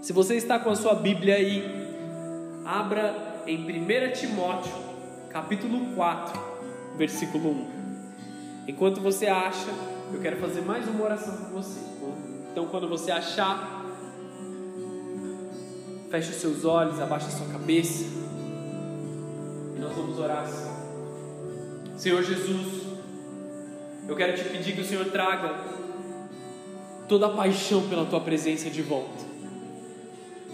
Se você está com a sua Bíblia aí, abra em 1 Timóteo, capítulo 4, versículo 1. Enquanto você acha, eu quero fazer mais uma oração com você. Então, quando você achar, feche os seus olhos, abaixe a sua cabeça e nós vamos orar assim. Senhor Jesus, eu quero te pedir que o Senhor traga toda a paixão pela tua presença de volta.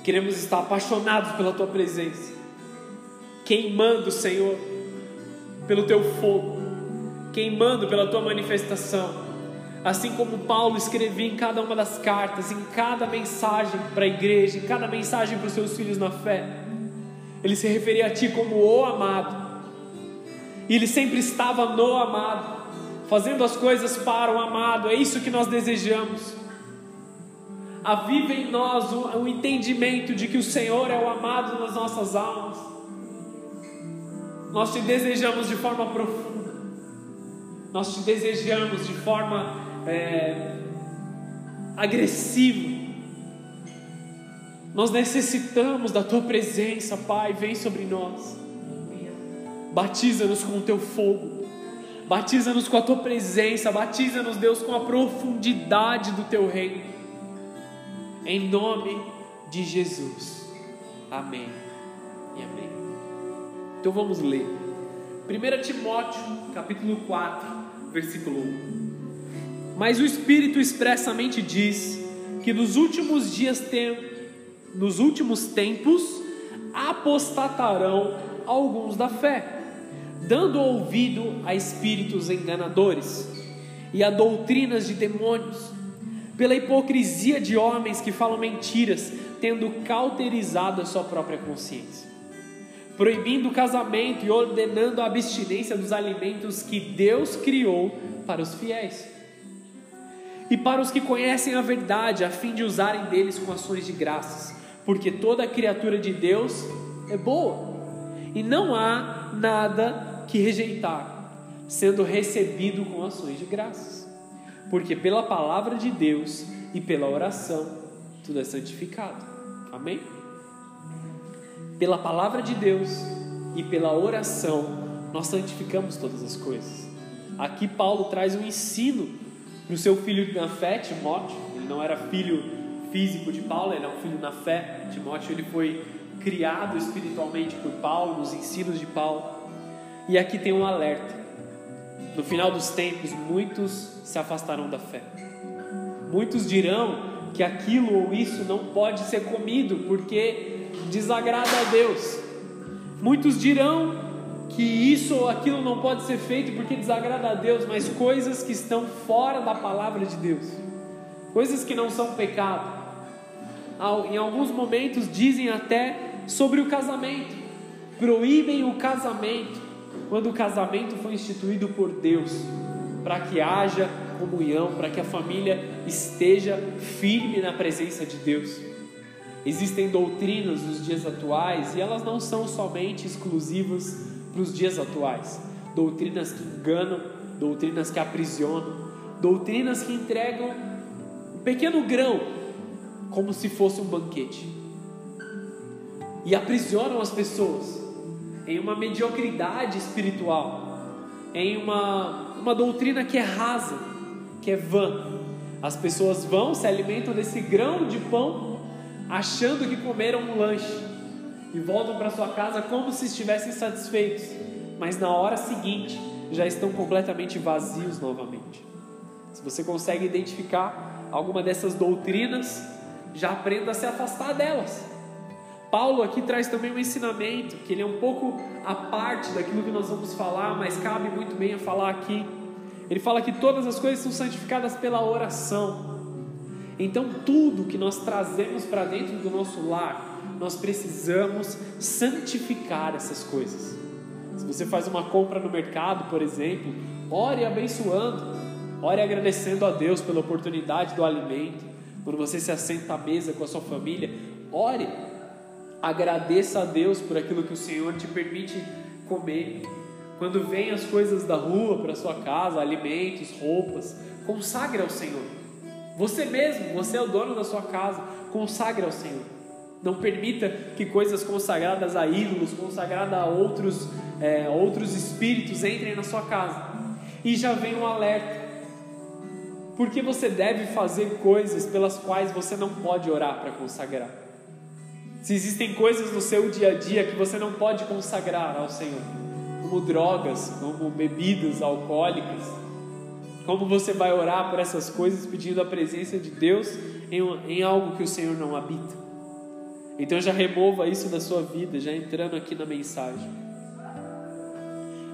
Queremos estar apaixonados pela tua presença, queimando, Senhor, pelo teu fogo, queimando pela tua manifestação. Assim como Paulo escrevia em cada uma das cartas, em cada mensagem para a igreja, em cada mensagem para os seus filhos na fé, ele se referia a ti como o amado. E ele sempre estava no amado, fazendo as coisas para o amado. É isso que nós desejamos aviva em nós o, o entendimento de que o Senhor é o amado nas nossas almas. Nós te desejamos de forma profunda, nós te desejamos de forma é, agressiva. Nós necessitamos da tua presença, Pai, vem sobre nós. Batiza-nos com o teu fogo, batiza-nos com a tua presença, batiza-nos, Deus, com a profundidade do teu reino em nome de Jesus. Amém e amém. Então vamos ler. 1 Timóteo, capítulo 4, versículo 1. Mas o Espírito expressamente diz que nos últimos dias tem, nos últimos tempos apostatarão alguns da fé, dando ouvido a espíritos enganadores e a doutrinas de demônios pela hipocrisia de homens que falam mentiras, tendo cauterizado a sua própria consciência, proibindo o casamento e ordenando a abstinência dos alimentos que Deus criou para os fiéis. E para os que conhecem a verdade, a fim de usarem deles com ações de graças, porque toda criatura de Deus é boa, e não há nada que rejeitar, sendo recebido com ações de graças porque pela palavra de Deus e pela oração tudo é santificado. Amém? Pela palavra de Deus e pela oração nós santificamos todas as coisas. Aqui Paulo traz um ensino para o seu filho na fé, Timóteo. Ele não era filho físico de Paulo, ele era um filho na fé. Timóteo ele foi criado espiritualmente por Paulo, nos ensinos de Paulo. E aqui tem um alerta. No final dos tempos, muitos se afastarão da fé. Muitos dirão que aquilo ou isso não pode ser comido porque desagrada a Deus. Muitos dirão que isso ou aquilo não pode ser feito porque desagrada a Deus, mas coisas que estão fora da palavra de Deus, coisas que não são pecado. Em alguns momentos dizem até sobre o casamento, proíbem o casamento quando o casamento foi instituído por Deus, para que haja comunhão, para que a família esteja firme na presença de Deus. Existem doutrinas nos dias atuais e elas não são somente exclusivas para os dias atuais. Doutrinas que enganam, doutrinas que aprisionam, doutrinas que entregam um pequeno grão como se fosse um banquete e aprisionam as pessoas em uma mediocridade espiritual, em uma, uma doutrina que é rasa, que é vã. As pessoas vão, se alimentam desse grão de pão, achando que comeram um lanche, e voltam para sua casa como se estivessem satisfeitos, mas na hora seguinte já estão completamente vazios novamente. Se você consegue identificar alguma dessas doutrinas, já aprenda a se afastar delas Paulo aqui traz também um ensinamento, que ele é um pouco a parte daquilo que nós vamos falar, mas cabe muito bem a falar aqui. Ele fala que todas as coisas são santificadas pela oração. Então, tudo que nós trazemos para dentro do nosso lar, nós precisamos santificar essas coisas. Se você faz uma compra no mercado, por exemplo, ore abençoando, ore agradecendo a Deus pela oportunidade do alimento. Quando você se assenta à mesa com a sua família, ore Agradeça a Deus por aquilo que o Senhor te permite comer. Quando vem as coisas da rua para sua casa, alimentos, roupas, consagre ao Senhor. Você mesmo, você é o dono da sua casa, consagre ao Senhor. Não permita que coisas consagradas a ídolos, consagradas a outros, é, outros espíritos entrem na sua casa. E já vem um alerta. Porque você deve fazer coisas pelas quais você não pode orar para consagrar. Se existem coisas no seu dia a dia que você não pode consagrar ao Senhor, como drogas, como bebidas alcoólicas, como você vai orar por essas coisas pedindo a presença de Deus em, em algo que o Senhor não habita? Então já remova isso da sua vida, já entrando aqui na mensagem.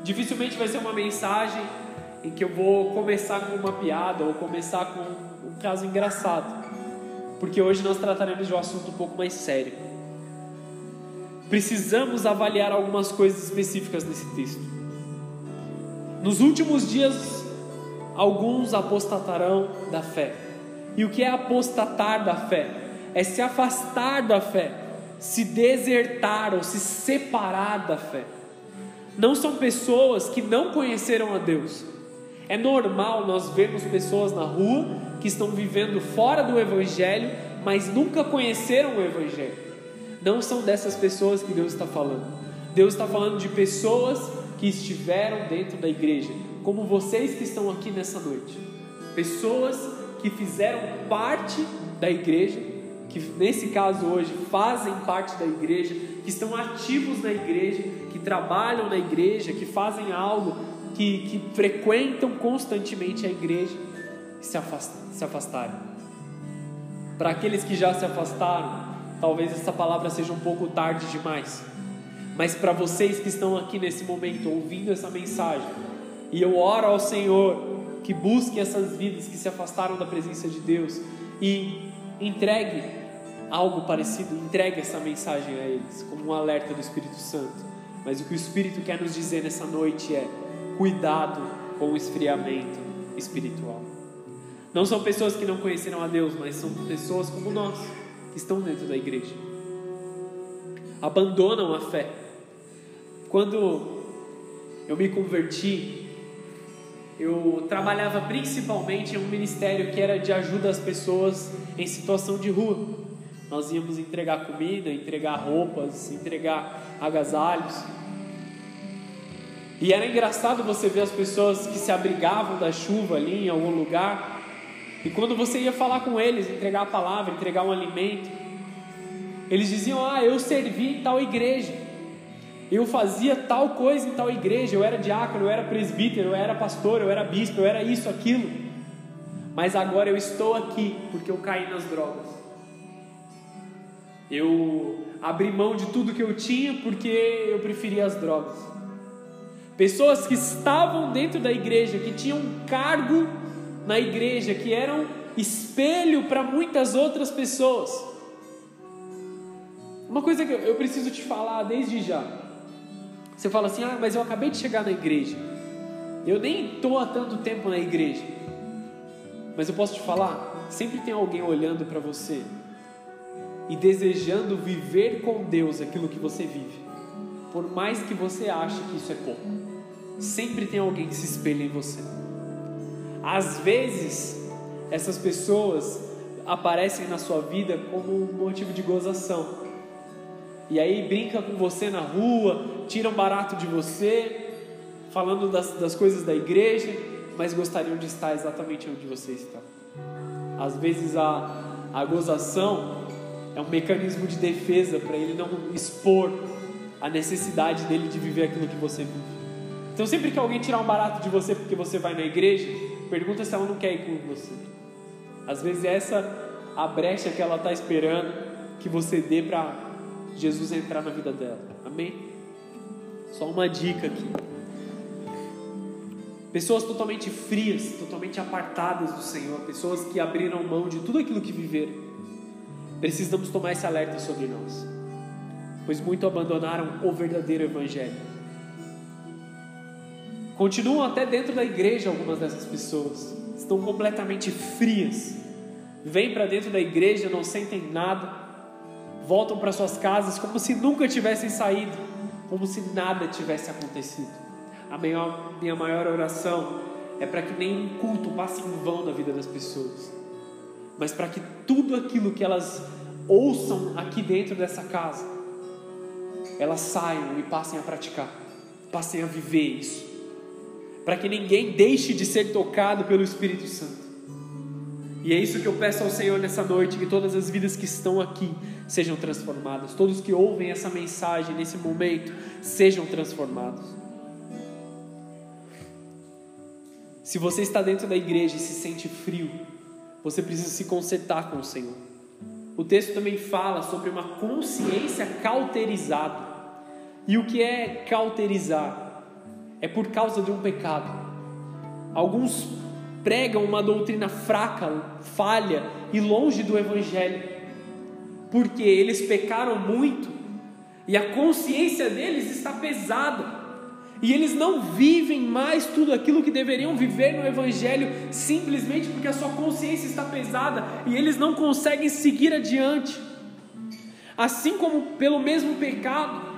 Dificilmente vai ser uma mensagem em que eu vou começar com uma piada ou começar com um caso engraçado, porque hoje nós trataremos de um assunto um pouco mais sério. Precisamos avaliar algumas coisas específicas nesse texto. Nos últimos dias, alguns apostatarão da fé. E o que é apostatar da fé? é se afastar da fé, se desertar ou se separar da fé. Não são pessoas que não conheceram a Deus. É normal nós vermos pessoas na rua que estão vivendo fora do Evangelho, mas nunca conheceram o Evangelho. Não são dessas pessoas que Deus está falando. Deus está falando de pessoas que estiveram dentro da igreja, como vocês que estão aqui nessa noite. Pessoas que fizeram parte da igreja, que nesse caso hoje fazem parte da igreja, que estão ativos na igreja, que trabalham na igreja, que fazem algo, que, que frequentam constantemente a igreja e se, afast, se afastarem. Para aqueles que já se afastaram, talvez essa palavra seja um pouco tarde demais, mas para vocês que estão aqui nesse momento ouvindo essa mensagem, e eu oro ao Senhor que busque essas vidas que se afastaram da presença de Deus e entregue algo parecido, entregue essa mensagem a eles, como um alerta do Espírito Santo. Mas o que o Espírito quer nos dizer nessa noite é: cuidado com o esfriamento espiritual. Não são pessoas que não conheceram a Deus, mas são pessoas como nós, que estão dentro da igreja. Abandonam a fé. Quando eu me converti, eu trabalhava principalmente em um ministério que era de ajuda às pessoas em situação de rua. Nós íamos entregar comida, entregar roupas, entregar agasalhos. E era engraçado você ver as pessoas que se abrigavam da chuva ali em algum lugar. E quando você ia falar com eles, entregar a palavra, entregar um alimento, eles diziam: Ah, eu servi em tal igreja. Eu fazia tal coisa em tal igreja. Eu era diácono, eu era presbítero, eu era pastor, eu era bispo, eu era isso, aquilo. Mas agora eu estou aqui porque eu caí nas drogas. Eu abri mão de tudo que eu tinha porque eu preferia as drogas. Pessoas que estavam dentro da igreja, que tinham cargo na igreja, que eram espelho para muitas outras pessoas. Uma coisa que eu preciso te falar desde já. Você fala assim: ah, mas eu acabei de chegar na igreja. Eu nem estou há tanto tempo na igreja. Mas eu posso te falar: sempre tem alguém olhando para você e desejando viver com Deus aquilo que você vive, por mais que você ache que isso é pouco, sempre tem alguém que se espelha em você. Às vezes, essas pessoas aparecem na sua vida como um motivo de gozação. E aí brinca com você na rua, tiram barato de você, falando das, das coisas da igreja, mas gostariam de estar exatamente onde você está. Às vezes a, a gozação é um mecanismo de defesa para ele não expor a necessidade dele de viver aquilo que você vive. Então, sempre que alguém tirar um barato de você porque você vai na igreja, pergunta se ela não quer ir com você. Às vezes, essa a brecha que ela está esperando que você dê para Jesus entrar na vida dela. Amém? Só uma dica aqui. Pessoas totalmente frias, totalmente apartadas do Senhor, pessoas que abriram mão de tudo aquilo que viveram Precisamos tomar esse alerta sobre nós, pois muito abandonaram o verdadeiro Evangelho. Continuam até dentro da igreja algumas dessas pessoas, estão completamente frias, vêm para dentro da igreja, não sentem nada, voltam para suas casas como se nunca tivessem saído, como se nada tivesse acontecido. A maior, minha maior oração é para que nenhum culto passe em vão na vida das pessoas. Mas para que tudo aquilo que elas ouçam aqui dentro dessa casa, elas saiam e passem a praticar, passem a viver isso, para que ninguém deixe de ser tocado pelo Espírito Santo. E é isso que eu peço ao Senhor nessa noite: que todas as vidas que estão aqui sejam transformadas, todos que ouvem essa mensagem nesse momento sejam transformados. Se você está dentro da igreja e se sente frio, você precisa se consertar com o Senhor. O texto também fala sobre uma consciência cauterizada. E o que é cauterizar? É por causa de um pecado. Alguns pregam uma doutrina fraca, falha e longe do Evangelho, porque eles pecaram muito e a consciência deles está pesada. E eles não vivem mais tudo aquilo que deveriam viver no Evangelho, simplesmente porque a sua consciência está pesada e eles não conseguem seguir adiante. Assim como pelo mesmo pecado,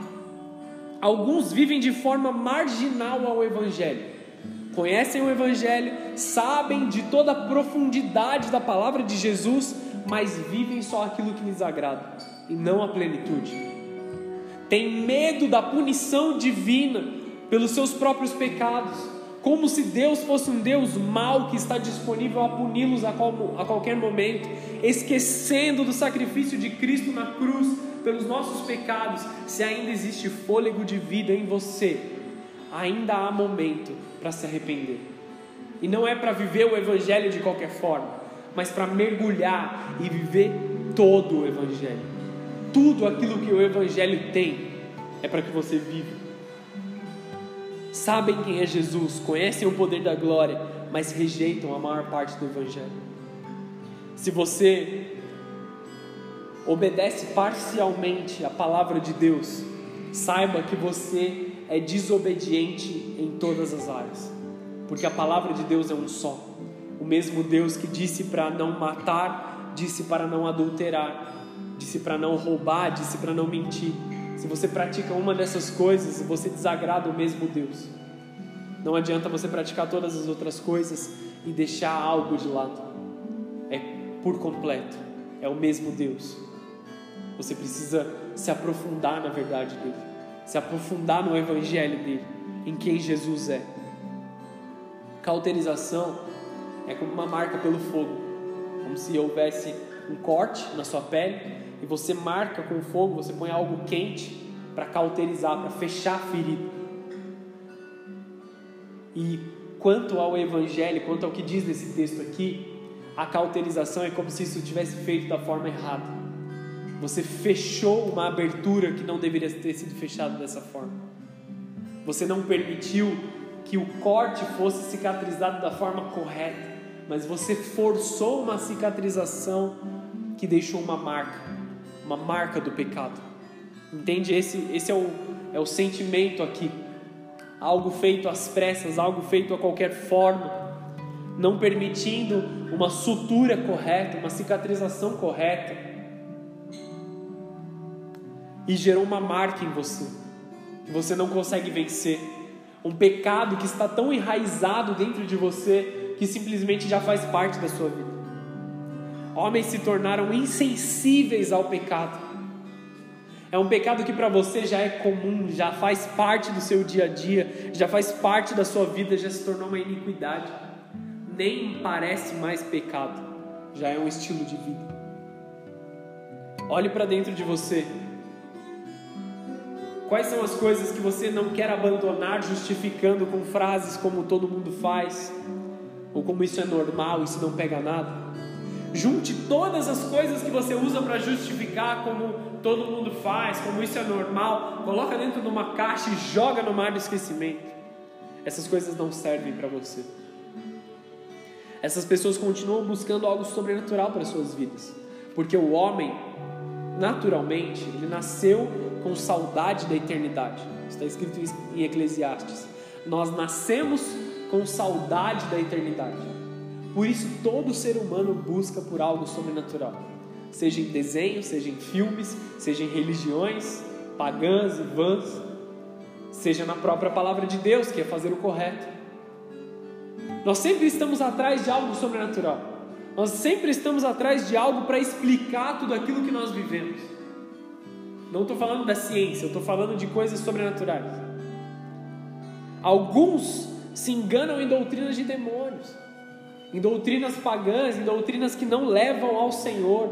alguns vivem de forma marginal ao Evangelho. Conhecem o Evangelho, sabem de toda a profundidade da palavra de Jesus, mas vivem só aquilo que lhes agrada e não a plenitude. Tem medo da punição divina pelos seus próprios pecados, como se Deus fosse um Deus mau que está disponível a puni-los a, a qualquer momento, esquecendo do sacrifício de Cristo na cruz pelos nossos pecados. Se ainda existe fôlego de vida em você, ainda há momento para se arrepender. E não é para viver o Evangelho de qualquer forma, mas para mergulhar e viver todo o Evangelho. Tudo aquilo que o Evangelho tem é para que você viva sabem quem é Jesus, conhecem o poder da glória, mas rejeitam a maior parte do Evangelho. Se você obedece parcialmente a palavra de Deus, saiba que você é desobediente em todas as áreas, porque a palavra de Deus é um só. O mesmo Deus que disse para não matar, disse para não adulterar, disse para não roubar, disse para não mentir. Se você pratica uma dessas coisas, você desagrada o mesmo Deus. Não adianta você praticar todas as outras coisas e deixar algo de lado. É por completo. É o mesmo Deus. Você precisa se aprofundar na verdade dele, se aprofundar no evangelho dele, em quem Jesus é. Cauterização é como uma marca pelo fogo, como se houvesse um corte na sua pele e você marca com fogo, você põe algo quente para cauterizar, para fechar a ferida. E quanto ao Evangelho, quanto ao que diz nesse texto aqui, a cauterização é como se isso tivesse feito da forma errada. Você fechou uma abertura que não deveria ter sido fechada dessa forma. Você não permitiu que o corte fosse cicatrizado da forma correta, mas você forçou uma cicatrização que deixou uma marca uma marca do pecado. Entende? Esse, esse é, o, é o sentimento aqui. Algo feito às pressas, algo feito a qualquer forma, não permitindo uma sutura correta, uma cicatrização correta. E gerou uma marca em você, que você não consegue vencer. Um pecado que está tão enraizado dentro de você que simplesmente já faz parte da sua vida homens se tornaram insensíveis ao pecado. É um pecado que para você já é comum, já faz parte do seu dia a dia, já faz parte da sua vida, já se tornou uma iniquidade. Nem parece mais pecado, já é um estilo de vida. Olhe para dentro de você. Quais são as coisas que você não quer abandonar justificando com frases como todo mundo faz? Ou como isso é normal, isso não pega nada? Junte todas as coisas que você usa para justificar como todo mundo faz, como isso é normal, coloca dentro de uma caixa e joga no mar do esquecimento. Essas coisas não servem para você. Essas pessoas continuam buscando algo sobrenatural para suas vidas, porque o homem, naturalmente, ele nasceu com saudade da eternidade. Está escrito em Eclesiastes. Nós nascemos com saudade da eternidade. Por isso, todo ser humano busca por algo sobrenatural, seja em desenhos, seja em filmes, seja em religiões pagãs e vãs, seja na própria palavra de Deus, que é fazer o correto. Nós sempre estamos atrás de algo sobrenatural. Nós sempre estamos atrás de algo para explicar tudo aquilo que nós vivemos. Não estou falando da ciência, eu estou falando de coisas sobrenaturais. Alguns se enganam em doutrinas de demônios, em doutrinas pagãs, em doutrinas que não levam ao Senhor.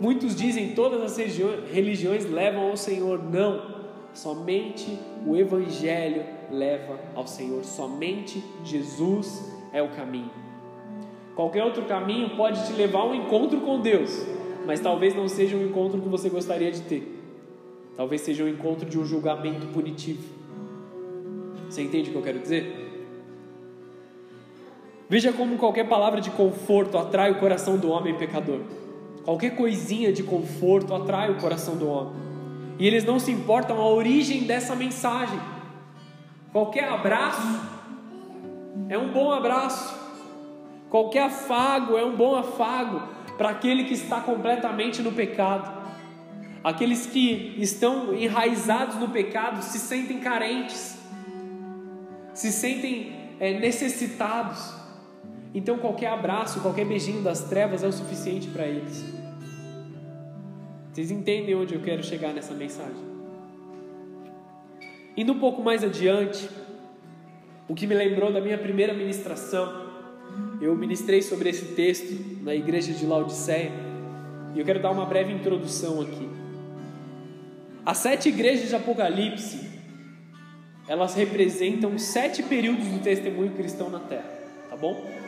Muitos dizem todas as religiões levam ao Senhor. Não, somente o Evangelho leva ao Senhor, somente Jesus é o caminho. Qualquer outro caminho pode te levar a um encontro com Deus, mas talvez não seja um encontro que você gostaria de ter. Talvez seja um encontro de um julgamento punitivo. Você entende o que eu quero dizer? Veja como qualquer palavra de conforto atrai o coração do homem pecador. Qualquer coisinha de conforto atrai o coração do homem. E eles não se importam a origem dessa mensagem. Qualquer abraço é um bom abraço. Qualquer afago é um bom afago para aquele que está completamente no pecado. Aqueles que estão enraizados no pecado se sentem carentes, se sentem é, necessitados. Então, qualquer abraço, qualquer beijinho das trevas é o suficiente para eles. Vocês entendem onde eu quero chegar nessa mensagem? Indo um pouco mais adiante, o que me lembrou da minha primeira ministração, eu ministrei sobre esse texto na igreja de Laodiceia, e eu quero dar uma breve introdução aqui. As sete igrejas de Apocalipse, elas representam sete períodos do testemunho cristão na Terra, tá bom?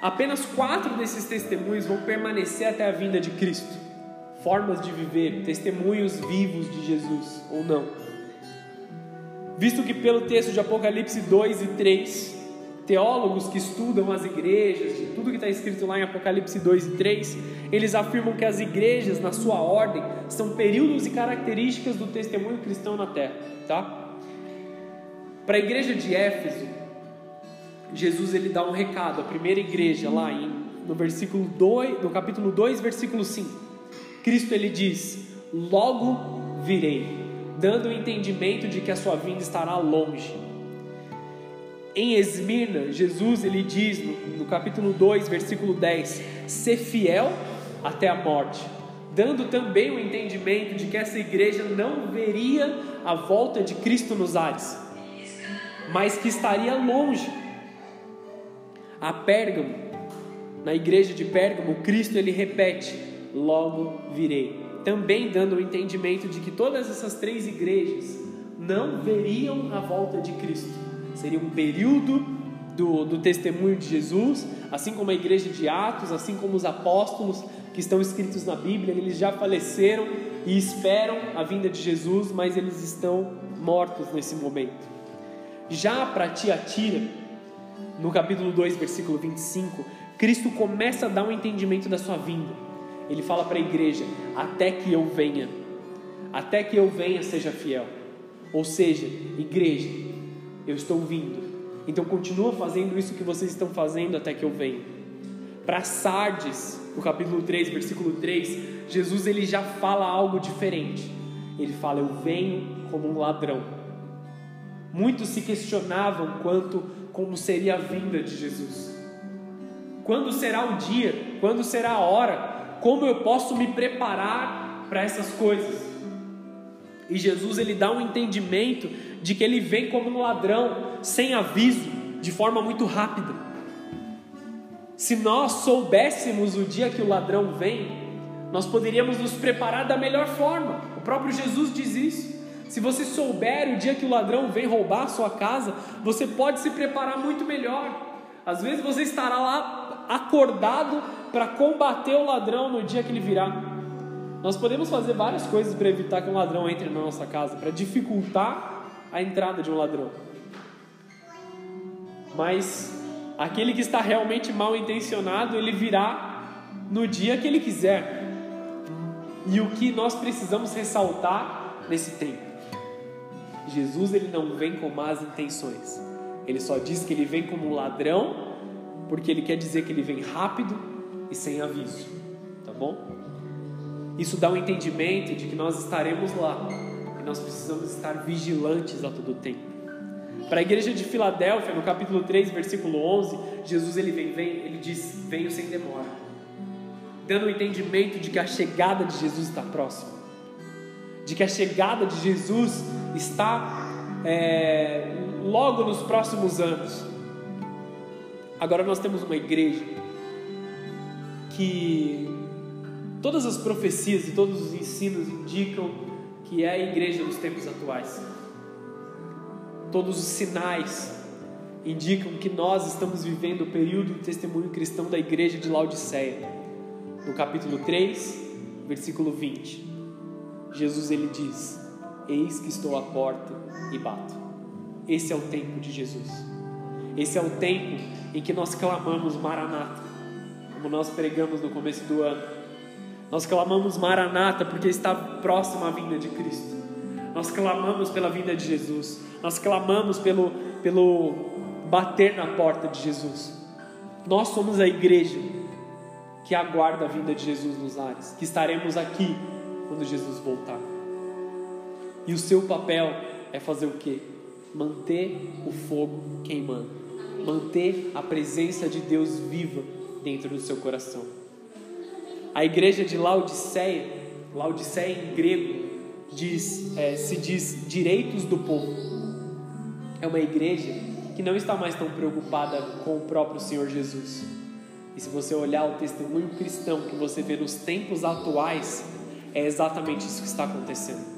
Apenas quatro desses testemunhos vão permanecer até a vinda de Cristo. Formas de viver, testemunhos vivos de Jesus ou não. Visto que pelo texto de Apocalipse 2 e 3, teólogos que estudam as igrejas, de tudo que está escrito lá em Apocalipse 2 e 3, eles afirmam que as igrejas, na sua ordem, são períodos e características do testemunho cristão na terra, tá? Para a igreja de Éfeso, Jesus ele dá um recado, a primeira igreja lá em, no versículo 2, no capítulo 2, versículo 5. Cristo ele diz: "Logo virei", dando o entendimento de que a sua vinda estará longe. Em Esmirna, Jesus ele diz no, no capítulo 2, versículo 10: "Ser fiel até a morte", dando também o entendimento de que essa igreja não veria a volta de Cristo nos ares, mas que estaria longe a Pérgamo, na igreja de Pérgamo, Cristo ele repete: Logo virei. Também dando o entendimento de que todas essas três igrejas não veriam a volta de Cristo. Seria um período do, do testemunho de Jesus, assim como a igreja de Atos, assim como os apóstolos que estão escritos na Bíblia, eles já faleceram e esperam a vinda de Jesus, mas eles estão mortos nesse momento. Já para Tiatira, no capítulo 2, versículo 25, Cristo começa a dar um entendimento da sua vinda. Ele fala para a igreja: até que eu venha, até que eu venha, seja fiel. Ou seja, igreja, eu estou vindo. Então continua fazendo isso que vocês estão fazendo até que eu venha. Para Sardes, no capítulo 3, versículo 3, Jesus ele já fala algo diferente. Ele fala: Eu venho como um ladrão. Muitos se questionavam quanto como seria a vinda de Jesus. Quando será o dia? Quando será a hora? Como eu posso me preparar para essas coisas? E Jesus ele dá um entendimento de que ele vem como um ladrão, sem aviso, de forma muito rápida. Se nós soubéssemos o dia que o ladrão vem, nós poderíamos nos preparar da melhor forma. O próprio Jesus diz isso. Se você souber o dia que o ladrão vem roubar a sua casa, você pode se preparar muito melhor. Às vezes você estará lá acordado para combater o ladrão no dia que ele virá. Nós podemos fazer várias coisas para evitar que um ladrão entre na nossa casa, para dificultar a entrada de um ladrão. Mas aquele que está realmente mal intencionado, ele virá no dia que ele quiser. E o que nós precisamos ressaltar nesse tempo Jesus ele não vem com más intenções. Ele só diz que ele vem como um ladrão, porque ele quer dizer que ele vem rápido e sem aviso. Tá bom? Isso dá um entendimento de que nós estaremos lá, e nós precisamos estar vigilantes a todo tempo. Para a igreja de Filadélfia, no capítulo 3, versículo 11, Jesus ele vem, vem, ele diz: "Venho sem demora", dando o entendimento de que a chegada de Jesus está próxima, de que a chegada de Jesus está é, logo nos próximos anos. Agora nós temos uma igreja que todas as profecias e todos os ensinos indicam que é a igreja dos tempos atuais. Todos os sinais indicam que nós estamos vivendo o período do testemunho cristão da igreja de Laodiceia. No capítulo 3, versículo 20, Jesus ele diz: Eis que estou à porta e bato. Esse é o tempo de Jesus. Esse é o tempo em que nós clamamos Maranata, como nós pregamos no começo do ano. Nós clamamos Maranata porque está próxima a vinda de Cristo. Nós clamamos pela vinda de Jesus. Nós clamamos pelo, pelo bater na porta de Jesus. Nós somos a igreja que aguarda a vinda de Jesus nos ares, que estaremos aqui quando Jesus voltar. E o seu papel é fazer o quê? Manter o fogo queimando, manter a presença de Deus viva dentro do seu coração. A igreja de Laodiceia, Laodiceia em grego, diz, é, se diz direitos do povo. É uma igreja que não está mais tão preocupada com o próprio Senhor Jesus. E se você olhar o testemunho cristão que você vê nos tempos atuais, é exatamente isso que está acontecendo.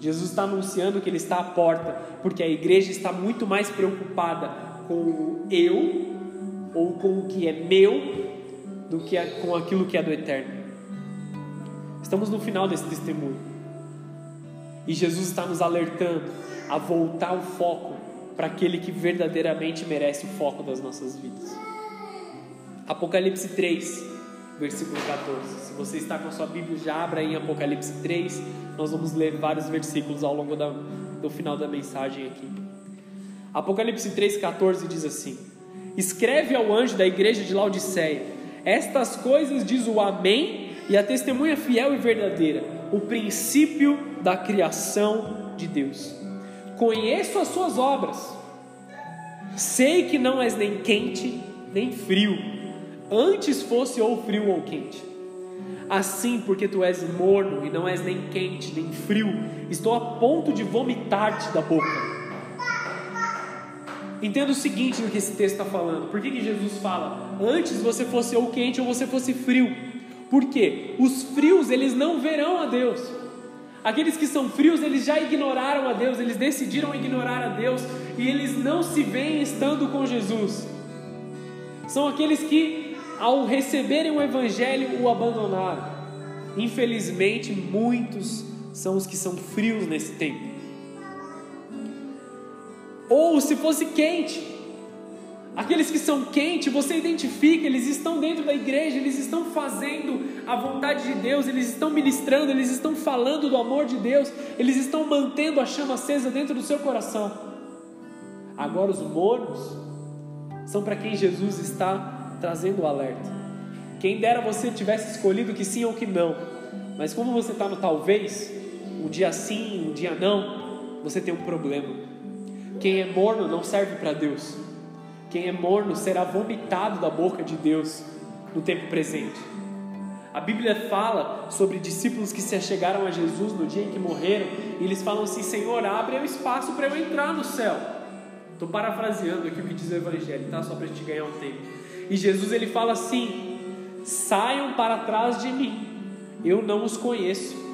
Jesus está anunciando que Ele está à porta, porque a igreja está muito mais preocupada com o eu, ou com o que é meu, do que com aquilo que é do eterno. Estamos no final desse testemunho. E Jesus está nos alertando a voltar o foco para aquele que verdadeiramente merece o foco das nossas vidas. Apocalipse 3, versículo 14. Se você está com a sua Bíblia, já abra em Apocalipse 3. Nós vamos ler vários versículos ao longo da, do final da mensagem aqui. Apocalipse 3, 14 diz assim: Escreve ao anjo da igreja de Laodiceia: Estas coisas diz o Amém e a testemunha fiel e verdadeira, o princípio da criação de Deus. Conheço as suas obras, sei que não és nem quente nem frio, antes fosse ou frio ou quente. Assim, porque tu és morno e não és nem quente nem frio, estou a ponto de vomitar-te da boca. Entenda o seguinte no que esse texto está falando. Por que, que Jesus fala? Antes você fosse ou quente ou você fosse frio. Porque os frios eles não verão a Deus. Aqueles que são frios, eles já ignoraram a Deus, eles decidiram ignorar a Deus e eles não se veem estando com Jesus. São aqueles que, ao receberem o Evangelho, o abandonaram. Infelizmente, muitos são os que são frios nesse tempo. Ou se fosse quente, aqueles que são quentes, você identifica, eles estão dentro da igreja, eles estão fazendo a vontade de Deus, eles estão ministrando, eles estão falando do amor de Deus, eles estão mantendo a chama acesa dentro do seu coração. Agora, os mornos são para quem Jesus está trazendo o alerta. Quem dera você tivesse escolhido que sim ou que não, mas como você está no talvez, um dia sim, um dia não, você tem um problema. Quem é morno não serve para Deus. Quem é morno será vomitado da boca de Deus no tempo presente. A Bíblia fala sobre discípulos que se achegaram a Jesus no dia em que morreram, e eles falam assim: Senhor, abre o espaço para eu entrar no céu. Estou parafraseando aqui o que diz o Evangelho, tá? Só para a gente ganhar um tempo. E Jesus ele fala assim: saiam para trás de mim, eu não os conheço.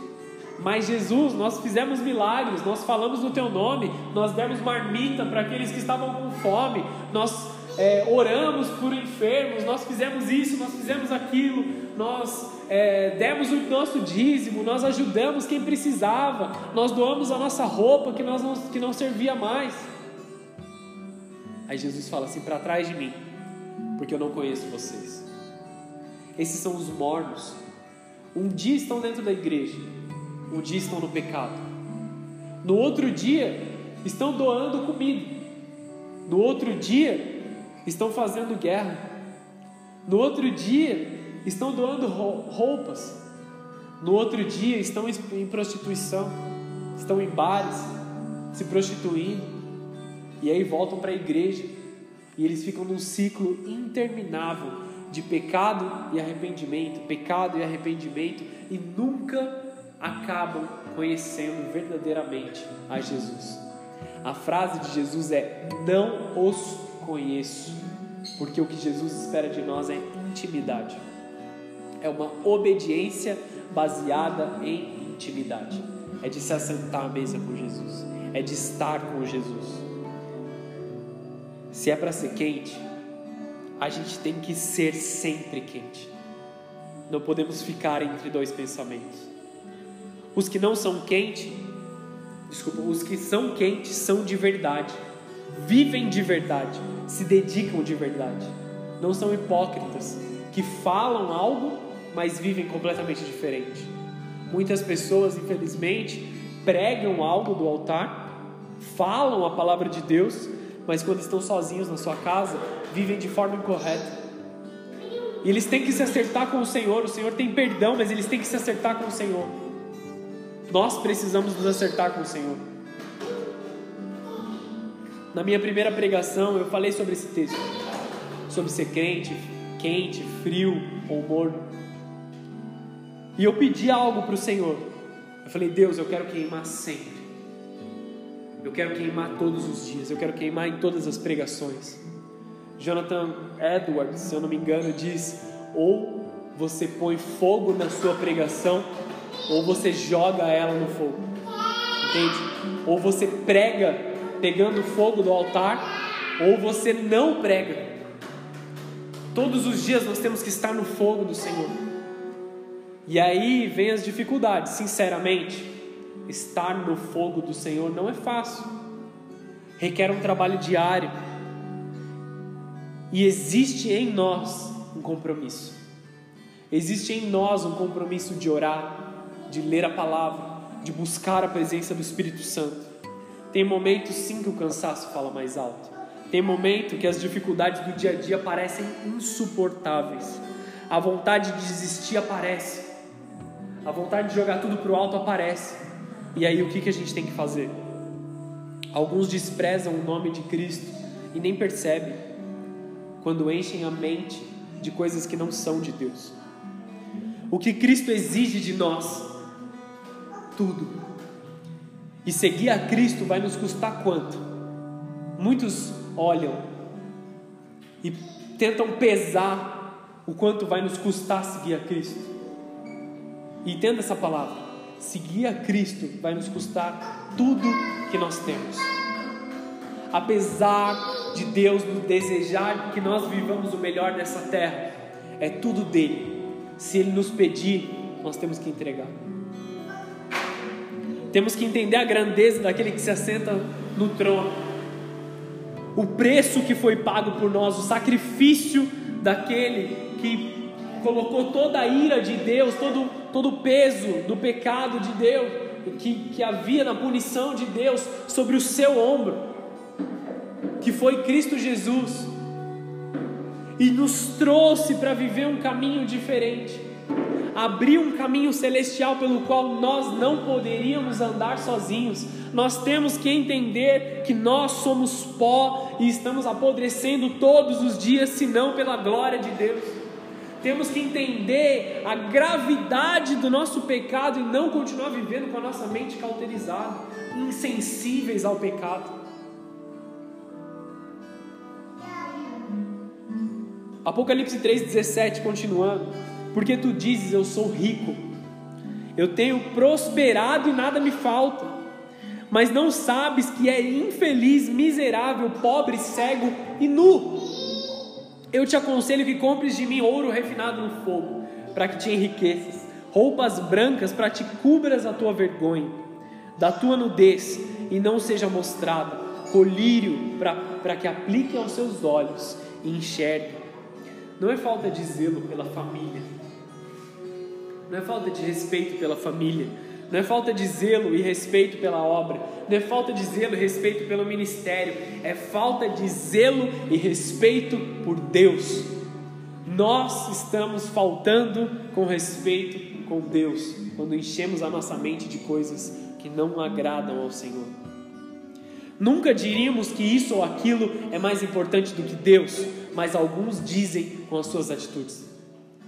Mas Jesus, nós fizemos milagres, nós falamos no teu nome, nós demos marmita para aqueles que estavam com fome, nós é, oramos por enfermos, nós fizemos isso, nós fizemos aquilo, nós é, demos o nosso dízimo, nós ajudamos quem precisava, nós doamos a nossa roupa que, nós não, que não servia mais. Aí Jesus fala assim: para trás de mim, porque eu não conheço vocês. Esses são os mornos. Um dia estão dentro da igreja, um dia estão no pecado. No outro dia, estão doando comida. No outro dia, estão fazendo guerra. No outro dia, estão doando roupas. No outro dia, estão em prostituição. Estão em bares, se prostituindo. E aí voltam para a igreja e eles ficam num ciclo interminável de pecado e arrependimento, pecado e arrependimento e nunca acabam conhecendo verdadeiramente a Jesus. A frase de Jesus é: Não os conheço, porque o que Jesus espera de nós é intimidade, é uma obediência baseada em intimidade, é de se assentar à mesa com Jesus, é de estar com Jesus. Se é para ser quente, a gente tem que ser sempre quente. Não podemos ficar entre dois pensamentos. Os que não são quentes, desculpa, os que são quentes são de verdade, vivem de verdade, se dedicam de verdade. Não são hipócritas que falam algo, mas vivem completamente diferente. Muitas pessoas, infelizmente, pregam algo do altar, falam a palavra de Deus, mas quando estão sozinhos na sua casa, vivem de forma incorreta. E eles têm que se acertar com o Senhor. O Senhor tem perdão, mas eles têm que se acertar com o Senhor. Nós precisamos nos acertar com o Senhor. Na minha primeira pregação, eu falei sobre esse texto, sobre ser crente, quente, frio ou morno. E eu pedi algo para o Senhor. Eu falei, Deus, eu quero queimar sempre. Eu quero queimar todos os dias, eu quero queimar em todas as pregações. Jonathan Edwards, se eu não me engano, diz: ou você põe fogo na sua pregação, ou você joga ela no fogo. Entende? Ou você prega pegando fogo do altar, ou você não prega. Todos os dias nós temos que estar no fogo do Senhor. E aí vem as dificuldades, sinceramente estar no fogo do Senhor não é fácil, requer um trabalho diário. E existe em nós um compromisso. Existe em nós um compromisso de orar, de ler a palavra, de buscar a presença do Espírito Santo. Tem momentos sim que o cansaço fala mais alto. Tem momento que as dificuldades do dia a dia parecem insuportáveis. A vontade de desistir aparece. A vontade de jogar tudo para o alto aparece. E aí o que, que a gente tem que fazer? Alguns desprezam o nome de Cristo e nem percebem quando enchem a mente de coisas que não são de Deus. O que Cristo exige de nós? Tudo. E seguir a Cristo vai nos custar quanto? Muitos olham e tentam pesar o quanto vai nos custar seguir a Cristo. E entenda essa palavra seguir a Cristo vai nos custar tudo que nós temos. Apesar de Deus nos desejar que nós vivamos o melhor nessa terra, é tudo dele. Se ele nos pedir, nós temos que entregar. Temos que entender a grandeza daquele que se assenta no trono. O preço que foi pago por nós, o sacrifício daquele que colocou toda a ira de Deus, todo todo o peso do pecado de Deus, que, que havia na punição de Deus sobre o seu ombro, que foi Cristo Jesus, e nos trouxe para viver um caminho diferente, abriu um caminho celestial pelo qual nós não poderíamos andar sozinhos. Nós temos que entender que nós somos pó e estamos apodrecendo todos os dias, senão pela glória de Deus. Temos que entender a gravidade do nosso pecado e não continuar vivendo com a nossa mente cauterizada, insensíveis ao pecado. Apocalipse 3,17, continuando. Porque tu dizes: Eu sou rico, eu tenho prosperado e nada me falta. Mas não sabes que é infeliz, miserável, pobre, cego e nu. Eu te aconselho que compres de mim ouro refinado no fogo, para que te enriqueças, roupas brancas para te cubras a tua vergonha, da tua nudez e não seja mostrada, colírio para que aplique aos seus olhos e enxergue. Não é falta de zelo pela família, não é falta de respeito pela família, não é falta de zelo e respeito pela obra, não é falta de zelo e respeito pelo ministério, é falta de zelo e respeito por Deus. Nós estamos faltando com respeito com Deus quando enchemos a nossa mente de coisas que não agradam ao Senhor. Nunca diríamos que isso ou aquilo é mais importante do que Deus, mas alguns dizem com as suas atitudes.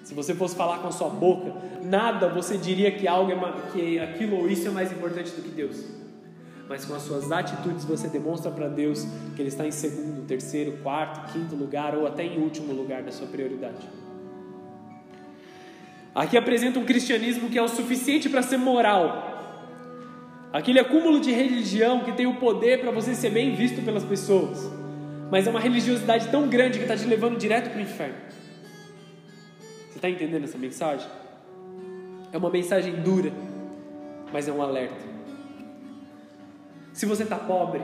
Se você fosse falar com a sua boca, nada você diria que algo é, que aquilo ou isso é mais importante do que Deus. Mas com as suas atitudes você demonstra para Deus que Ele está em segundo, terceiro, quarto, quinto lugar ou até em último lugar da sua prioridade. Aqui apresenta um cristianismo que é o suficiente para ser moral, Aquele acúmulo de religião que tem o poder para você ser bem visto pelas pessoas. Mas é uma religiosidade tão grande que está te levando direto para o inferno. Está entendendo essa mensagem? É uma mensagem dura, mas é um alerta. Se você está pobre,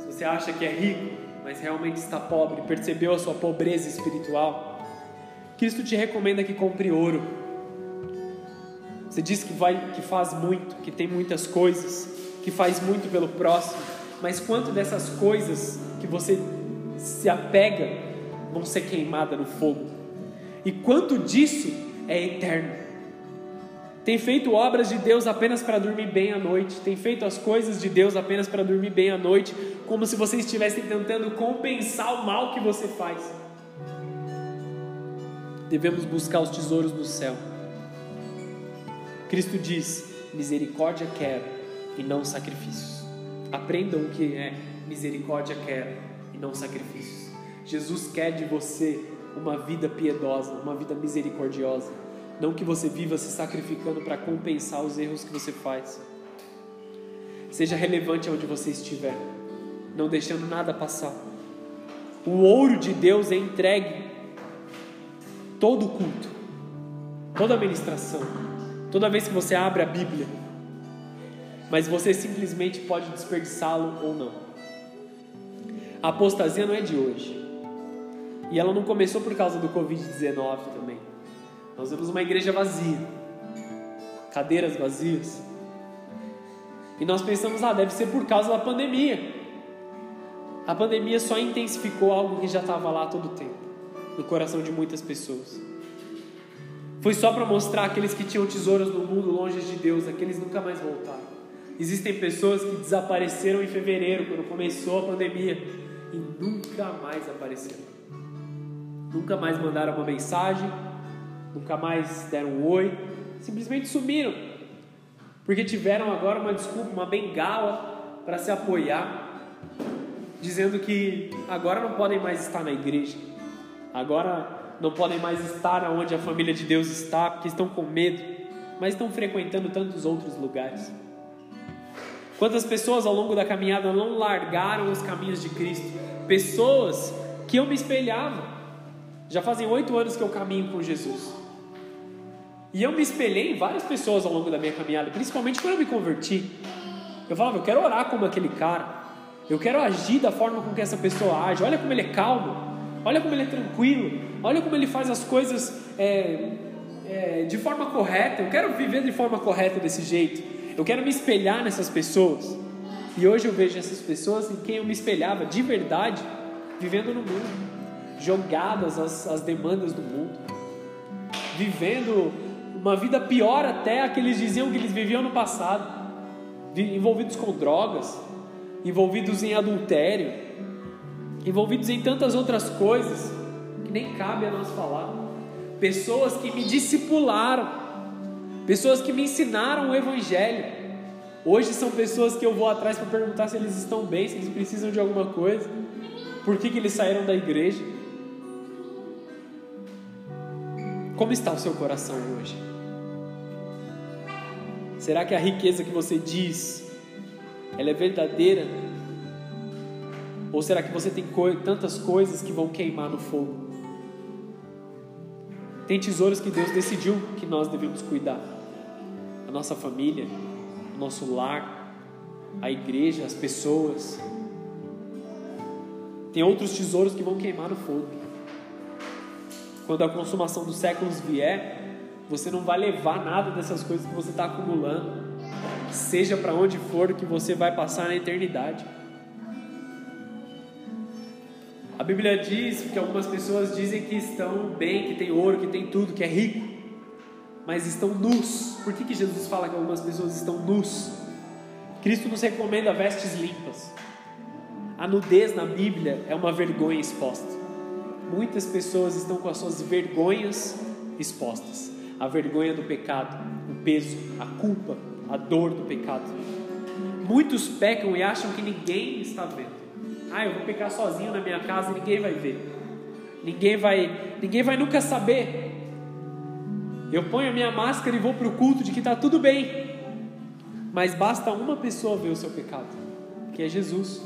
se você acha que é rico, mas realmente está pobre, percebeu a sua pobreza espiritual, Cristo te recomenda que compre ouro você diz que vai, que faz muito, que tem muitas coisas, que faz muito pelo próximo, mas quanto dessas coisas que você se apega vão ser queimadas no fogo? E quanto disso é eterno? Tem feito obras de Deus apenas para dormir bem à noite, tem feito as coisas de Deus apenas para dormir bem à noite, como se você estivesse tentando compensar o mal que você faz. Devemos buscar os tesouros do céu Cristo diz: misericórdia quero e não sacrifícios. Aprendam o que é misericórdia quero e não sacrifícios. Jesus quer de você uma vida piedosa, uma vida misericordiosa. Não que você viva se sacrificando para compensar os erros que você faz. Seja relevante onde você estiver, não deixando nada passar. O ouro de Deus é entregue todo culto, toda ministração, toda vez que você abre a Bíblia, mas você simplesmente pode desperdiçá-lo ou não. A apostasia não é de hoje, e ela não começou por causa do Covid-19 também. Nós vemos uma igreja vazia, cadeiras vazias, e nós pensamos, ah, deve ser por causa da pandemia. A pandemia só intensificou algo que já estava lá todo o tempo, no coração de muitas pessoas. Foi só para mostrar aqueles que tinham tesouros no mundo longe de Deus, aqueles nunca mais voltaram. Existem pessoas que desapareceram em fevereiro, quando começou a pandemia, e nunca mais apareceram. Nunca mais mandaram uma mensagem, nunca mais deram um oi, simplesmente sumiram. Porque tiveram agora uma desculpa, uma bengala para se apoiar, dizendo que agora não podem mais estar na igreja. Agora não podem mais estar onde a família de Deus está, porque estão com medo, mas estão frequentando tantos outros lugares. Quantas pessoas ao longo da caminhada não largaram os caminhos de Cristo? Pessoas que eu me espelhava. Já fazem oito anos que eu caminho com Jesus. E eu me espelhei em várias pessoas ao longo da minha caminhada, principalmente quando eu me converti. Eu falava, eu quero orar como aquele cara. Eu quero agir da forma com que essa pessoa age. Olha como ele é calmo. Olha como ele é tranquilo, olha como ele faz as coisas é, é, de forma correta. Eu quero viver de forma correta desse jeito. Eu quero me espelhar nessas pessoas. E hoje eu vejo essas pessoas em quem eu me espelhava de verdade, vivendo no mundo, jogadas às, às demandas do mundo, vivendo uma vida pior até a que eles diziam que eles viviam no passado, envolvidos com drogas, envolvidos em adultério, envolvidos em tantas outras coisas que nem cabe a nós falar. Pessoas que me discipularam, pessoas que me ensinaram o Evangelho. Hoje são pessoas que eu vou atrás para perguntar se eles estão bem, se eles precisam de alguma coisa, por que, que eles saíram da igreja. Como está o seu coração hoje? Será que a riqueza que você diz, ela é verdadeira ou será que você tem tantas coisas que vão queimar no fogo? Tem tesouros que Deus decidiu que nós devemos cuidar. A nossa família, o nosso lar, a igreja, as pessoas. Tem outros tesouros que vão queimar no fogo. Quando a consumação dos séculos vier, você não vai levar nada dessas coisas que você está acumulando, seja para onde for que você vai passar na eternidade. A Bíblia diz que algumas pessoas dizem que estão bem, que tem ouro, que tem tudo, que é rico, mas estão nus. Por que, que Jesus fala que algumas pessoas estão nus? Cristo nos recomenda vestes limpas. A nudez na Bíblia é uma vergonha exposta. Muitas pessoas estão com as suas vergonhas expostas. A vergonha do pecado, o peso, a culpa, a dor do pecado. Muitos pecam e acham que ninguém está vendo. Ah, eu vou pecar sozinho na minha casa e ninguém vai ver. Ninguém vai, ninguém vai nunca saber. Eu ponho a minha máscara e vou para o culto de que está tudo bem. Mas basta uma pessoa ver o seu pecado, que é Jesus.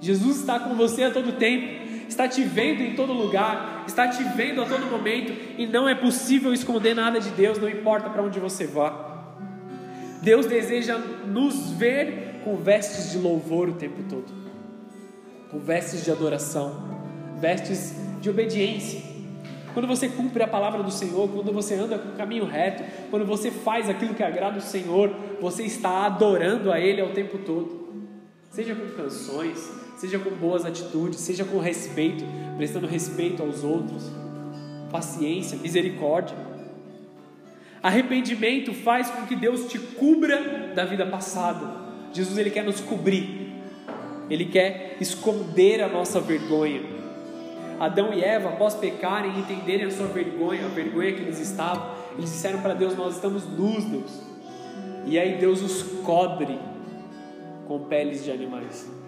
Jesus está com você a todo tempo, está te vendo em todo lugar, está te vendo a todo momento, e não é possível esconder nada de Deus, não importa para onde você vá. Deus deseja nos ver com vestes de louvor o tempo todo, com vestes de adoração, vestes de obediência. Quando você cumpre a palavra do Senhor, quando você anda com o caminho reto, quando você faz aquilo que agrada o Senhor, você está adorando a Ele ao tempo todo. Seja com canções, seja com boas atitudes, seja com respeito, prestando respeito aos outros, paciência, misericórdia. Arrependimento faz com que Deus te cubra da vida passada. Jesus ele quer nos cobrir. Ele quer esconder a nossa vergonha. Adão e Eva, após pecarem e entenderem a sua vergonha, a vergonha que eles estavam, eles disseram para Deus: Nós estamos nus, Deus. E aí Deus os cobre com peles de animais.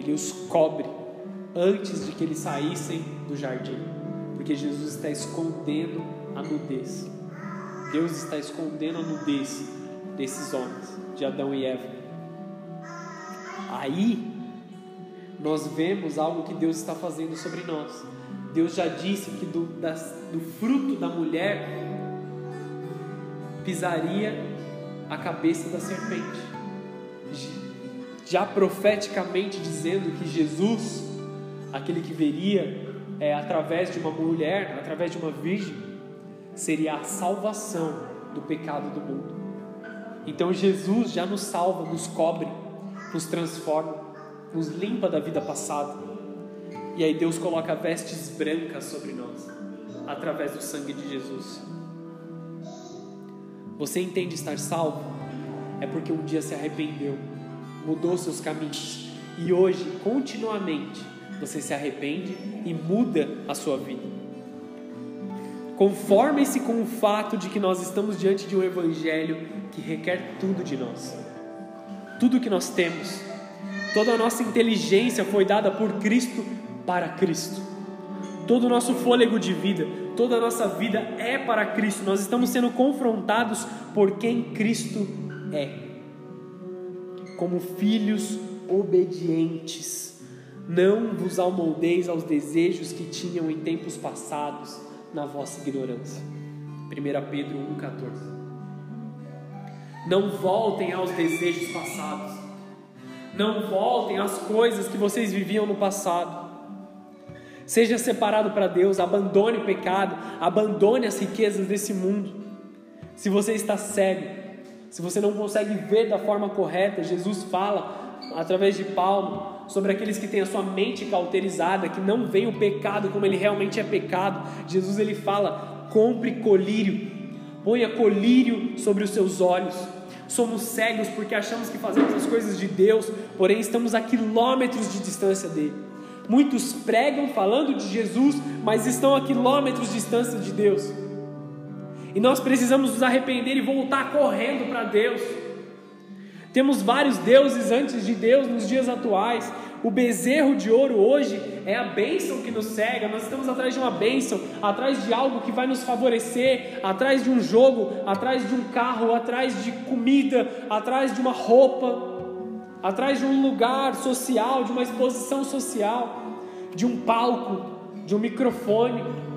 Ele os cobre antes de que eles saíssem do jardim, porque Jesus está escondendo a nudez. Deus está escondendo a nudez desses homens, de Adão e Eva. Aí nós vemos algo que Deus está fazendo sobre nós. Deus já disse que do, das, do fruto da mulher pisaria a cabeça da serpente já profeticamente dizendo que Jesus, aquele que veria é, através de uma mulher, através de uma virgem, seria a salvação do pecado do mundo. Então Jesus já nos salva, nos cobre, nos transforma, nos limpa da vida passada. E aí Deus coloca vestes brancas sobre nós, através do sangue de Jesus. Você entende estar salvo? É porque um dia se arrependeu mudou seus caminhos e hoje, continuamente, você se arrepende e muda a sua vida. Conforme-se com o fato de que nós estamos diante de um evangelho que requer tudo de nós. Tudo que nós temos, toda a nossa inteligência foi dada por Cristo para Cristo. Todo o nosso fôlego de vida, toda a nossa vida é para Cristo. Nós estamos sendo confrontados por quem Cristo é como filhos obedientes. Não vos amoldeis aos desejos que tinham em tempos passados na vossa ignorância. 1 Pedro 1,14. Não voltem aos desejos passados. Não voltem às coisas que vocês viviam no passado. Seja separado para Deus, abandone o pecado, abandone as riquezas desse mundo. Se você está cego, se você não consegue ver da forma correta, Jesus fala através de Paulo sobre aqueles que têm a sua mente cauterizada, que não veem o pecado como ele realmente é pecado. Jesus ele fala: compre colírio, ponha colírio sobre os seus olhos. Somos cegos porque achamos que fazemos as coisas de Deus, porém estamos a quilômetros de distância dele. Muitos pregam falando de Jesus, mas estão a quilômetros de distância de Deus. E nós precisamos nos arrepender e voltar correndo para Deus. Temos vários deuses antes de Deus nos dias atuais. O bezerro de ouro hoje é a bênção que nos cega. Nós estamos atrás de uma bênção, atrás de algo que vai nos favorecer, atrás de um jogo, atrás de um carro, atrás de comida, atrás de uma roupa, atrás de um lugar social, de uma exposição social, de um palco, de um microfone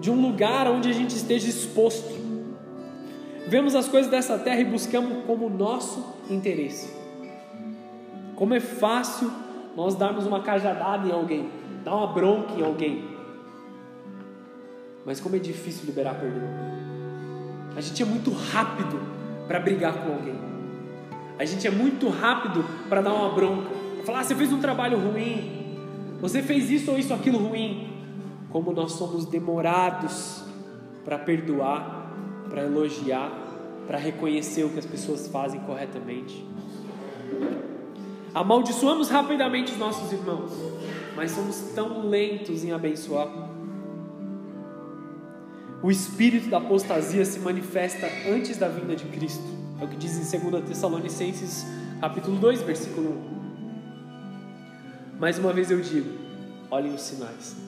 de um lugar onde a gente esteja exposto. Vemos as coisas dessa terra e buscamos como nosso interesse. Como é fácil nós darmos uma cajadada em alguém, dar uma bronca em alguém. Mas como é difícil liberar perdão. A gente é muito rápido para brigar com alguém. A gente é muito rápido para dar uma bronca. Falar, ah, você fez um trabalho ruim. Você fez isso ou isso, aquilo ruim como nós somos demorados para perdoar, para elogiar, para reconhecer o que as pessoas fazem corretamente. Amaldiçoamos rapidamente os nossos irmãos, mas somos tão lentos em abençoar. O espírito da apostasia se manifesta antes da vinda de Cristo. É o que diz em 2 Tessalonicenses, capítulo 2, versículo 1. Mais uma vez eu digo: olhem os sinais.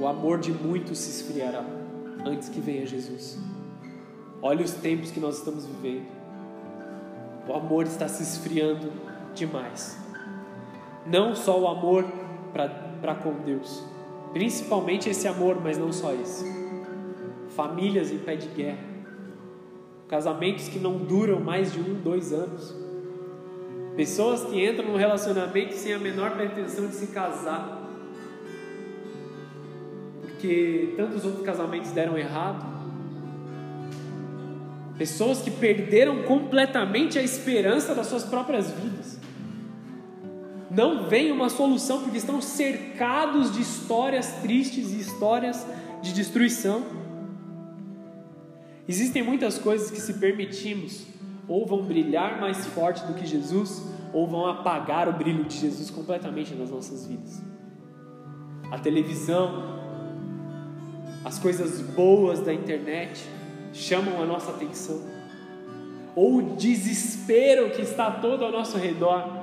O amor de muitos se esfriará antes que venha Jesus. Olhe os tempos que nós estamos vivendo. O amor está se esfriando demais. Não só o amor para com Deus, principalmente esse amor, mas não só esse. Famílias em pé de guerra, casamentos que não duram mais de um, dois anos, pessoas que entram num relacionamento sem a menor pretensão de se casar, porque tantos outros casamentos deram errado. Pessoas que perderam completamente a esperança das suas próprias vidas não vem uma solução porque estão cercados de histórias tristes e histórias de destruição. Existem muitas coisas que, se permitirmos, ou vão brilhar mais forte do que Jesus, ou vão apagar o brilho de Jesus completamente nas nossas vidas. A televisão, as coisas boas da internet chamam a nossa atenção, ou o desespero que está todo ao nosso redor.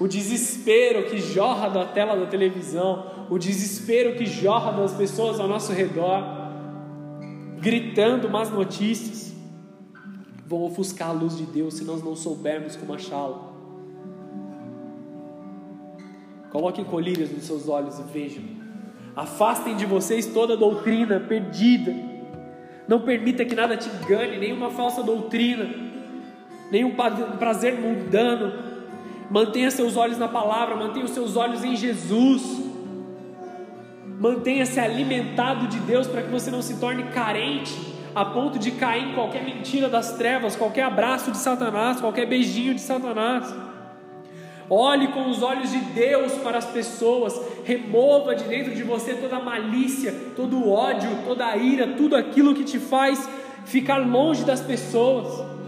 O desespero que jorra da tela da televisão, o desespero que jorra das pessoas ao nosso redor, gritando más notícias, vão ofuscar a luz de Deus se nós não soubermos como achá-la. Coloquem colírias nos seus olhos e vejam. Afastem de vocês toda doutrina perdida. Não permita que nada te engane, nenhuma falsa doutrina, nenhum prazer mundano, Mantenha seus olhos na palavra, mantenha os seus olhos em Jesus. Mantenha-se alimentado de Deus para que você não se torne carente a ponto de cair em qualquer mentira das trevas, qualquer abraço de Satanás, qualquer beijinho de Satanás. Olhe com os olhos de Deus para as pessoas, remova de dentro de você toda a malícia, todo o ódio, toda a ira, tudo aquilo que te faz ficar longe das pessoas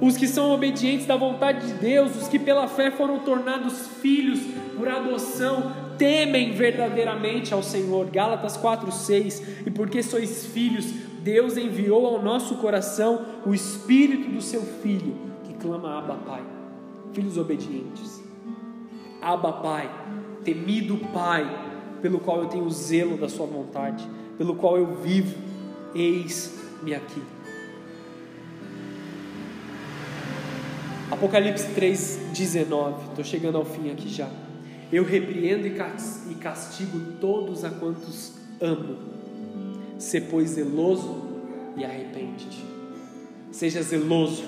os que são obedientes da vontade de Deus, os que pela fé foram tornados filhos por adoção, temem verdadeiramente ao Senhor. Gálatas 4:6. E porque sois filhos, Deus enviou ao nosso coração o espírito do seu filho, que clama Abba Pai. Filhos obedientes. Abba Pai, temido Pai, pelo qual eu tenho zelo da sua vontade, pelo qual eu vivo. Eis-me aqui. Apocalipse 3,19. Estou chegando ao fim aqui já. Eu repreendo e castigo todos a quantos amo. Se pois zeloso e arrepende-te. Seja zeloso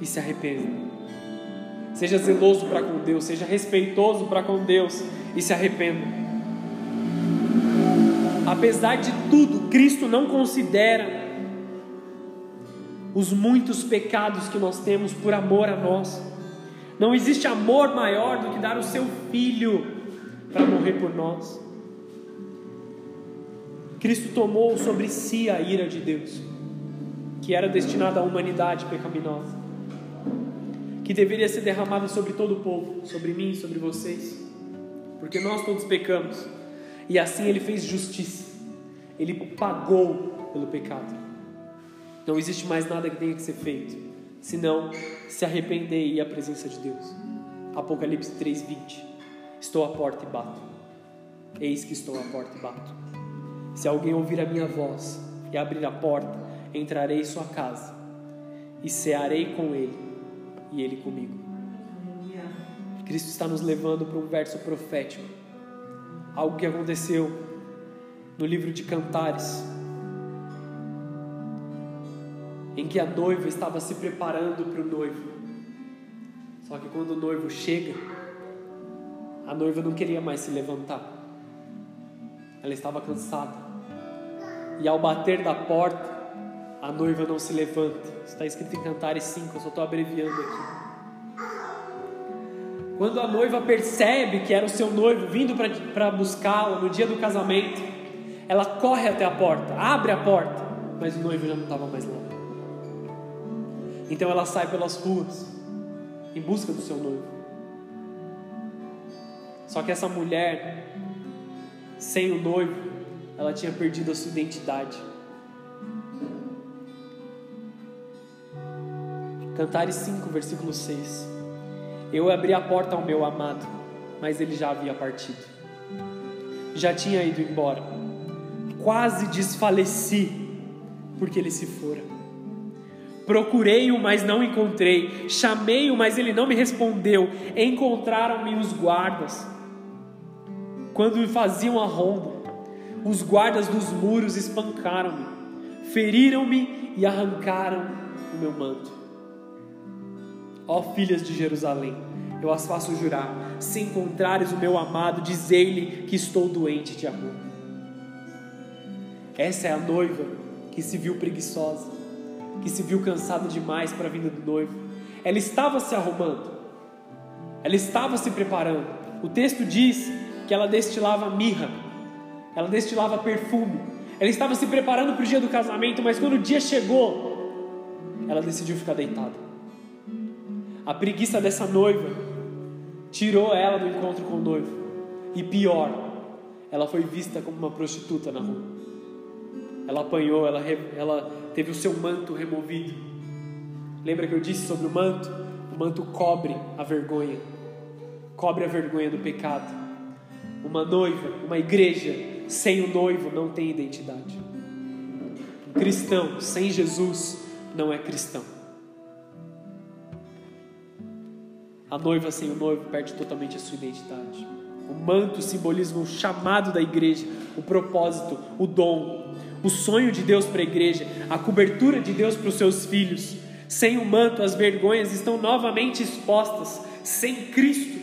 e se arrependa. Seja zeloso para com Deus, seja respeitoso para com Deus e se arrependa. Apesar de tudo, Cristo não considera os muitos pecados que nós temos por amor a nós. Não existe amor maior do que dar o seu filho para morrer por nós. Cristo tomou sobre si a ira de Deus, que era destinada à humanidade pecaminosa, que deveria ser derramada sobre todo o povo, sobre mim, sobre vocês, porque nós todos pecamos, e assim ele fez justiça, ele pagou pelo pecado. Não existe mais nada que tenha que ser feito, senão se arrepender e ir à presença de Deus. Apocalipse 3:20. Estou à porta e bato. Eis que estou à porta e bato. Se alguém ouvir a minha voz e abrir a porta, entrarei em sua casa e cearei com ele e ele comigo. Cristo está nos levando para um verso profético, algo que aconteceu no livro de Cantares, em que a noiva estava se preparando para o noivo. Só que quando o noivo chega, a noiva não queria mais se levantar. Ela estava cansada. E ao bater da porta, a noiva não se levanta. Está escrito em Cantares 5, eu só estou abreviando aqui. Quando a noiva percebe que era o seu noivo vindo para buscá-la no dia do casamento, ela corre até a porta, abre a porta, mas o noivo já não estava mais lá. Então ela sai pelas ruas em busca do seu noivo. Só que essa mulher, sem o noivo, ela tinha perdido a sua identidade. Cantares 5, versículo 6. Eu abri a porta ao meu amado, mas ele já havia partido. Já tinha ido embora. Quase desfaleci, porque ele se fora. Procurei-o, mas não encontrei. Chamei-o, mas ele não me respondeu. Encontraram-me os guardas. Quando faziam a ronda, os guardas dos muros espancaram-me, feriram-me e arrancaram o meu manto. Ó filhas de Jerusalém, eu as faço jurar: se encontrares o meu amado, dizei-lhe que estou doente de amor. Essa é a noiva que se viu preguiçosa, que se viu cansada demais para a vinda do noivo. Ela estava se arrumando, ela estava se preparando. O texto diz que ela destilava mirra, ela destilava perfume, ela estava se preparando para o dia do casamento, mas quando o dia chegou, ela decidiu ficar deitada. A preguiça dessa noiva tirou ela do encontro com o noivo. E pior, ela foi vista como uma prostituta na rua. Ela apanhou, ela, ela teve o seu manto removido. Lembra que eu disse sobre o manto? O manto cobre a vergonha, cobre a vergonha do pecado. Uma noiva, uma igreja sem o noivo não tem identidade. Um cristão sem Jesus não é cristão. A noiva sem o noivo perde totalmente a sua identidade. O manto simboliza o chamado da igreja, o propósito, o dom, o sonho de Deus para a igreja, a cobertura de Deus para os seus filhos. Sem o manto, as vergonhas estão novamente expostas. Sem Cristo,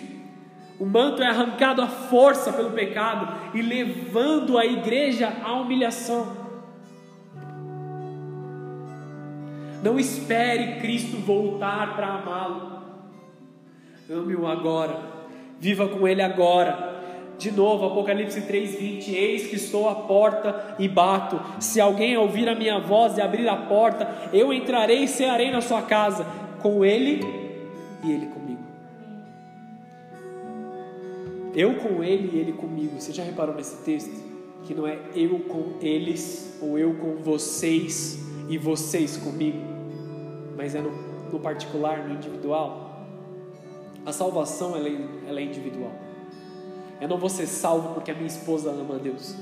o manto é arrancado à força pelo pecado e levando a igreja à humilhação. Não espere Cristo voltar para amá-lo. Ame-o agora. Viva com ele agora. De novo, Apocalipse 3:20, eis que estou à porta e bato. Se alguém ouvir a minha voz e abrir a porta, eu entrarei e cearei na sua casa, com ele e ele comigo. Eu com ele e ele comigo. Você já reparou nesse texto que não é eu com eles ou eu com vocês e vocês comigo, mas é no, no particular, no individual? A salvação ela é, ela é individual. Eu não vou ser salvo porque a minha esposa ama a Deus.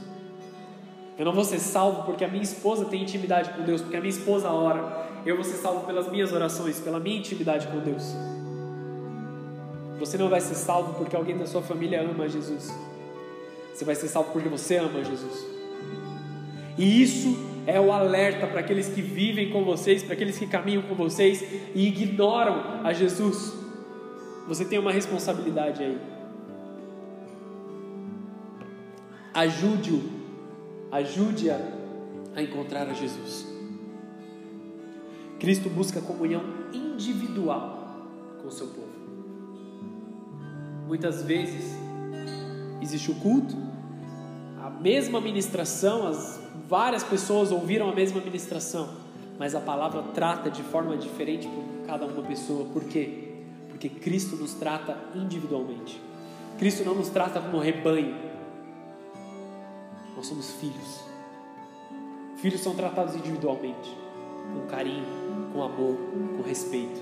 Eu não vou ser salvo porque a minha esposa tem intimidade com Deus, porque a minha esposa ora. Eu vou ser salvo pelas minhas orações, pela minha intimidade com Deus. Você não vai ser salvo porque alguém da sua família ama Jesus. Você vai ser salvo porque você ama Jesus. E isso é o alerta para aqueles que vivem com vocês, para aqueles que caminham com vocês e ignoram a Jesus. Você tem uma responsabilidade aí. Ajude-o, ajude-a a encontrar a Jesus. Cristo busca comunhão individual com o seu povo. Muitas vezes existe o culto, a mesma ministração, as várias pessoas ouviram a mesma ministração, mas a palavra trata de forma diferente por cada uma pessoa. Por quê? Porque Cristo nos trata individualmente. Cristo não nos trata como rebanho. Nós somos filhos. Filhos são tratados individualmente, com carinho, com amor, com respeito.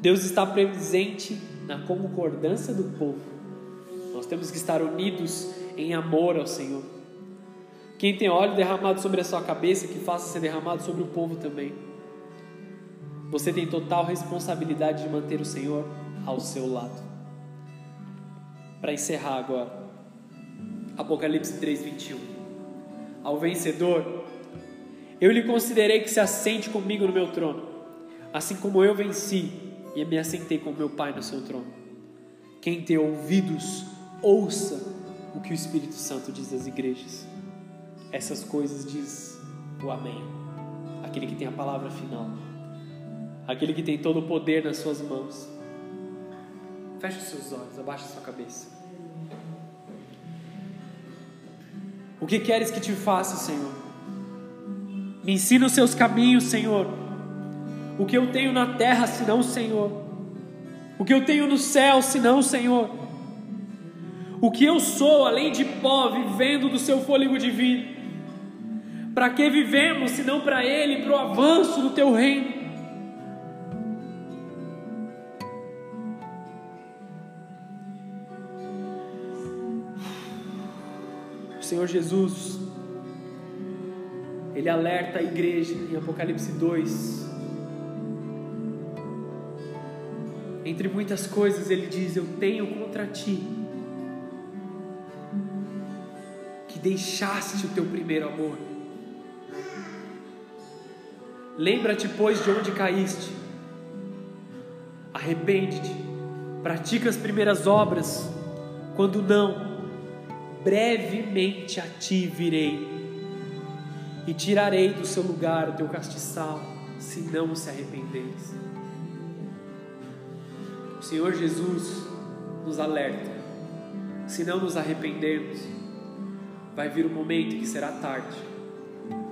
Deus está presente na concordância do povo. Nós temos que estar unidos em amor ao Senhor. Quem tem óleo derramado sobre a sua cabeça, que faça ser derramado sobre o povo também. Você tem total responsabilidade de manter o Senhor ao seu lado. Para encerrar agora, Apocalipse 3:21. Ao vencedor, eu lhe considerei que se assente comigo no meu trono, assim como eu venci e me assentei com meu Pai no seu trono. Quem tem ouvidos, ouça o que o Espírito Santo diz às igrejas. Essas coisas diz o Amém, aquele que tem a palavra final aquele que tem todo o poder nas suas mãos. Feche os seus olhos, abaixe a sua cabeça. O que queres que te faça, Senhor? Me ensina os seus caminhos, Senhor. O que eu tenho na terra, senão o Senhor? O que eu tenho no céu, senão o Senhor? O que eu sou, além de pó, vivendo do seu fôlego de vida? Para que vivemos, se não para Ele, para o avanço do teu reino? Senhor Jesus, Ele alerta a igreja em Apocalipse 2. Entre muitas coisas, Ele diz: Eu tenho contra ti que deixaste o teu primeiro amor. Lembra-te, pois, de onde caíste. Arrepende-te. Pratica as primeiras obras. Quando não, brevemente a ti virei e tirarei do seu lugar o teu castiçal, se não se arrependeres. O Senhor Jesus nos alerta. Se não nos arrependermos, vai vir um momento que será tarde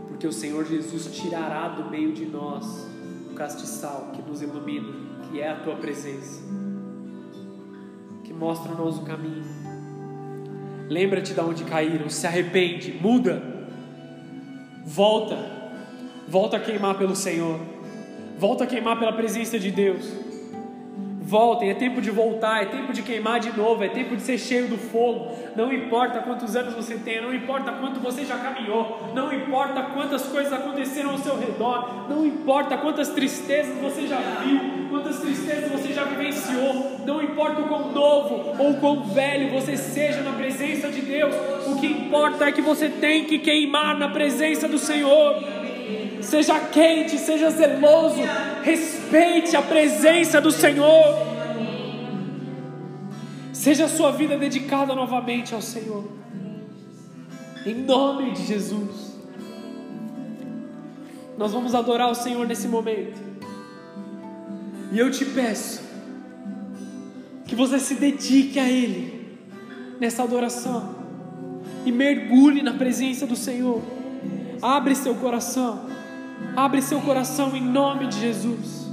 porque o Senhor Jesus tirará do meio de nós o castiçal que nos ilumina, que é a tua presença, que mostra-nos o caminho. Lembra-te de onde caíram, se arrepende, muda, volta, volta a queimar pelo Senhor, volta a queimar pela presença de Deus. Voltem, é tempo de voltar, é tempo de queimar de novo, é tempo de ser cheio do fogo. Não importa quantos anos você tem, não importa quanto você já caminhou, não importa quantas coisas aconteceram ao seu redor, não importa quantas tristezas você já viu, quantas tristezas você já vivenciou, não importa o quão novo ou quão velho você seja na presença de Deus, o que importa é que você tem que queimar na presença do Senhor seja quente, seja zeloso, respeite a presença do Senhor. Seja a sua vida dedicada novamente ao Senhor, em nome de Jesus. Nós vamos adorar o Senhor nesse momento, e eu te peço que você se dedique a Ele nessa adoração e mergulhe na presença do Senhor. Abre seu coração. Abre seu coração em nome de Jesus.